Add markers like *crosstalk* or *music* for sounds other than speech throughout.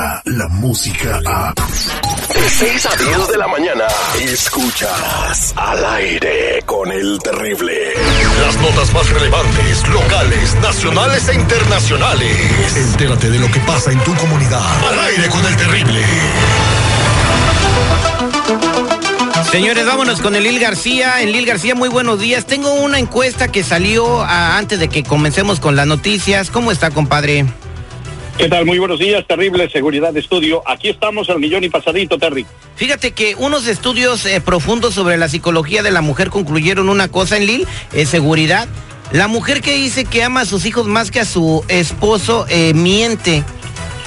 llega la música a... De 6 a 10 de la mañana, escuchas al aire con el terrible. Las notas más relevantes, locales, nacionales e internacionales. Entérate de lo que pasa en tu comunidad. Al aire con el terrible. Señores, vámonos con el Lil García. En Lil García, muy buenos días. Tengo una encuesta que salió ah, antes de que comencemos con las noticias. ¿Cómo está, compadre? ¿Qué tal? Muy buenos días, terrible seguridad de estudio. Aquí estamos al millón y pasadito, Terry. Fíjate que unos estudios eh, profundos sobre la psicología de la mujer concluyeron una cosa en Lil, es seguridad. La mujer que dice que ama a sus hijos más que a su esposo eh, miente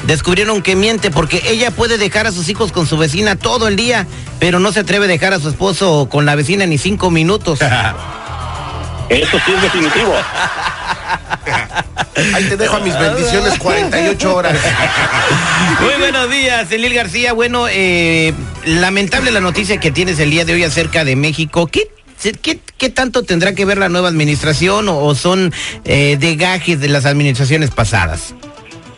descubrieron que miente porque ella puede dejar a sus hijos con su vecina todo el día, pero no se atreve a dejar a su esposo con la vecina ni cinco minutos. *laughs* Eso sí es definitivo. *laughs* Ahí te dejo a mis bendiciones 48 horas. Muy buenos días, Elil García. Bueno, eh, lamentable la noticia que tienes el día de hoy acerca de México. ¿Qué ¿Qué, tanto tendrá que ver la nueva administración o, son eh, de de las administraciones pasadas?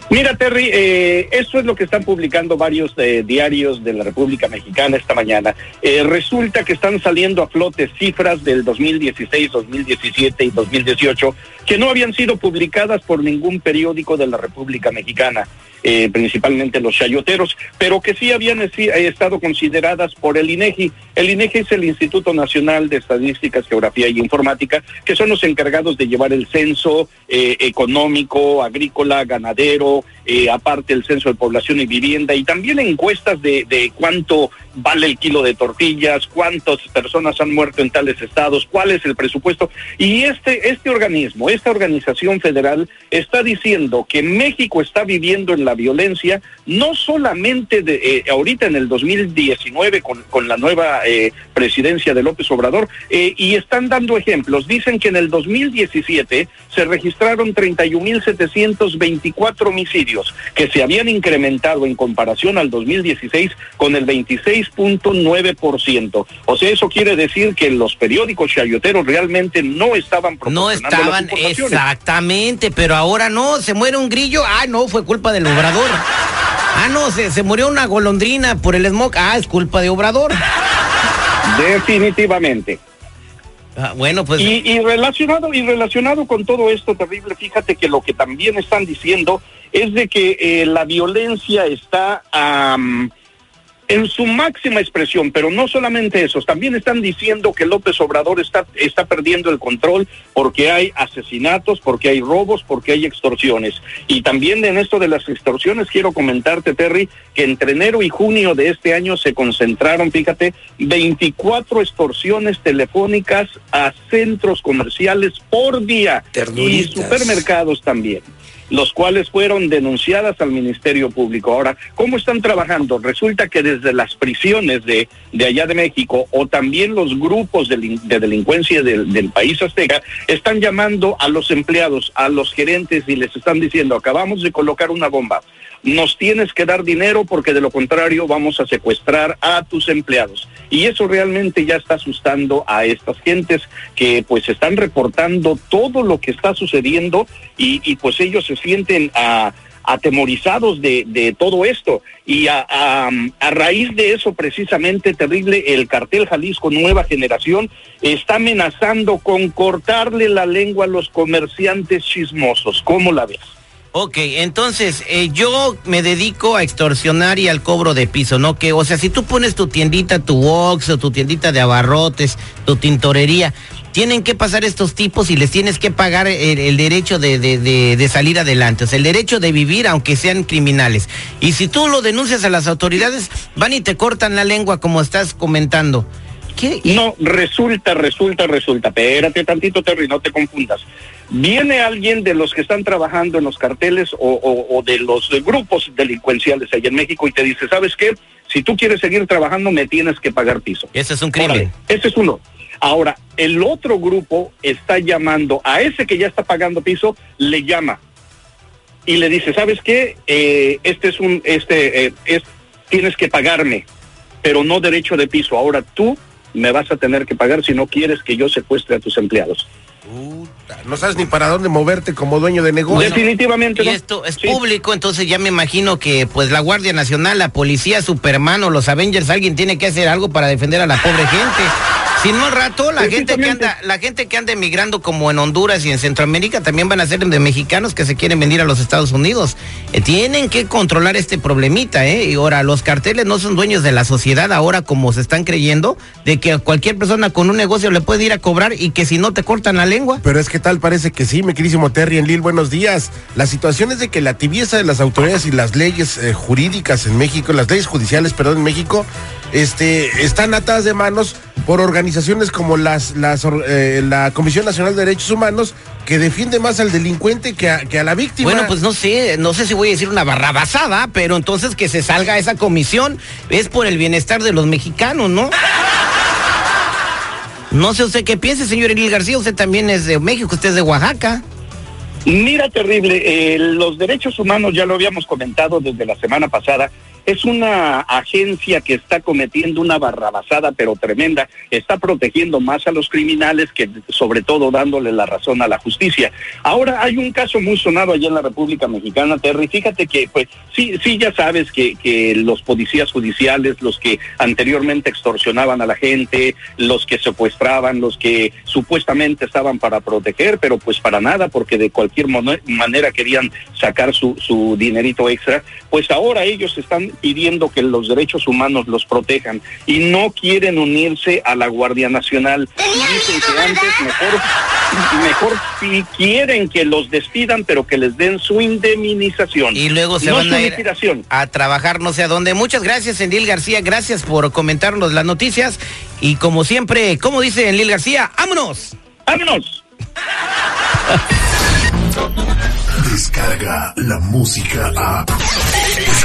Mira, Terry, eh, eso es lo que están publicando varios eh, diarios de la República Mexicana esta mañana. Eh, resulta que están saliendo a flote cifras del 2016, 2017 y 2018 que no habían sido publicadas por ningún periódico de la República Mexicana. Eh, principalmente los chayoteros, pero que sí habían estado consideradas por el INEGI. El INEGI es el Instituto Nacional de Estadísticas, Geografía y Informática, que son los encargados de llevar el censo económico, agrícola, ganadero, people aparte el censo de población y vivienda, y también encuestas de, de cuánto vale el kilo de tortillas, cuántas personas han muerto en tales estados, cuál es el presupuesto. Y este, este organismo, esta organización federal está diciendo que México está viviendo en la violencia, no solamente de, eh, ahorita en el 2019 con, con la nueva eh, presidencia de López Obrador, eh, y están dando ejemplos. Dicen que en el 2017 se registraron 31.724 homicidios, que se habían incrementado en comparación al 2016 con el 26.9%. O sea, eso quiere decir que los periódicos chayoteros realmente no estaban No estaban, exactamente, pero ahora no, se muere un grillo, ah, no, fue culpa del obrador. Ah, no, se, se murió una golondrina por el smog, ah, es culpa de obrador. Definitivamente. Ah, bueno, pues. Y, relacionado, y relacionado con todo esto terrible, fíjate que lo que también están diciendo es de que eh, la violencia está en su máxima expresión, pero no solamente eso, también están diciendo que López Obrador está, está perdiendo el control porque hay asesinatos, porque hay robos, porque hay extorsiones. Y también en esto de las extorsiones quiero comentarte, Terry, que entre enero y junio de este año se concentraron, fíjate, 24 extorsiones telefónicas a centros comerciales por día y supermercados también los cuales fueron denunciadas al Ministerio Público. Ahora, ¿cómo están trabajando? Resulta que desde las prisiones de, de allá de México o también los grupos de, de delincuencia del, del, país azteca están llamando a los empleados, a los gerentes y les están diciendo, acabamos de colocar una bomba nos tienes que dar dinero porque de lo contrario vamos a secuestrar a tus empleados. Y eso realmente ya está asustando a estas gentes que pues están reportando todo lo que está sucediendo y, pues ellos se sienten ah, atemorizados de, todo esto. Y a, a, raíz de eso, precisamente, terrible, el cartel Jalisco Nueva Generación está amenazando con cortarle la lengua a los comerciantes chismosos. ¿Cómo la ves? Ok, entonces eh, yo me dedico a extorsionar y al cobro de piso, ¿no? Que, o sea, si tú pones tu tiendita, tu box o tu tiendita de abarrotes, tu tintorería, tienen que pasar estos tipos y les tienes que pagar el, derecho de, de, salir adelante, o sea, el derecho de vivir aunque sean criminales. Y si tú lo denuncias a las autoridades, van y te cortan la lengua como estás comentando. ¿Qué? No, resulta, resulta, resulta. Espérate tantito, Terry, no te confundas. Viene alguien de los que están trabajando en los carteles o, de los grupos delincuenciales allá en México y te dice, ¿sabes qué? Si tú quieres seguir trabajando, me tienes que pagar piso. Ese es un crimen. ese es uno. Ahora, el otro grupo está llamando a ese que ya está pagando piso, le llama y le dice, ¿sabes qué? Eh, este es un, este, eh, es, tienes que pagarme, pero no derecho de piso. Ahora tú me vas a tener que pagar si no quieres que yo secuestre a tus empleados. Puta, no sabes ni para dónde moverte como dueño de negocio. Definitivamente. Y ¿no? esto es Sí. público, entonces ya me imagino que pues la Guardia Nacional, la policía, Superman o los Avengers, alguien tiene que hacer algo para defender a la pobre gente. Si no al rato, la gente que anda, la gente que anda emigrando como en Honduras y en Centroamérica también van a ser de mexicanos que se quieren venir a los Estados Unidos. Eh, tienen que controlar este problemita, ¿eh? Y ahora, los carteles no son dueños de la sociedad ahora como se están creyendo, de que a cualquier persona con un negocio le puede ir a cobrar y que si no te cortan la lengua. Pero es que tal parece que sí, mi querísimo Terry en Lil, buenos días. La situación es de que la tibieza de las autoridades y las leyes eh, jurídicas en México, las leyes judiciales, perdón, en México, este, están atadas de manos por organizaciones como las, las, eh, la Comisión Nacional de Derechos Humanos, que defiende más al delincuente que a, que a la víctima. Bueno, pues no sé, no sé si voy a decir una barrabasada, pero entonces que se salga esa comisión es por el bienestar de los mexicanos, ¿no? No sé usted qué piense, señor Elil García, usted también es de México, usted es de Oaxaca. Mira, terrible, eh, los derechos humanos, ya lo habíamos comentado desde la semana pasada, es una agencia que está cometiendo una barrabasada, pero tremenda, está protegiendo más a los criminales que sobre todo dándole la razón a la justicia. Ahora hay un caso muy sonado allá en la República Mexicana, Terry, fíjate que pues sí, sí ya sabes que, que los policías judiciales, los que anteriormente extorsionaban a la gente, los que secuestraban, los que supuestamente estaban para proteger, pero pues para nada, porque de cualquier manera querían sacar su, su dinerito extra, pues ahora ellos están pidiendo que los derechos humanos los protejan y no quieren unirse a la Guardia Nacional. Dicen que antes mejor, mejor si quieren que los despidan, pero que les den su indemnización. Y luego se no van a ir a trabajar no sé a dónde. Muchas gracias, Enlil García, gracias por comentarnos las noticias. Y como siempre, como dice Enlil García, ¡vámonos! ¡Vámonos! Descarga la música a.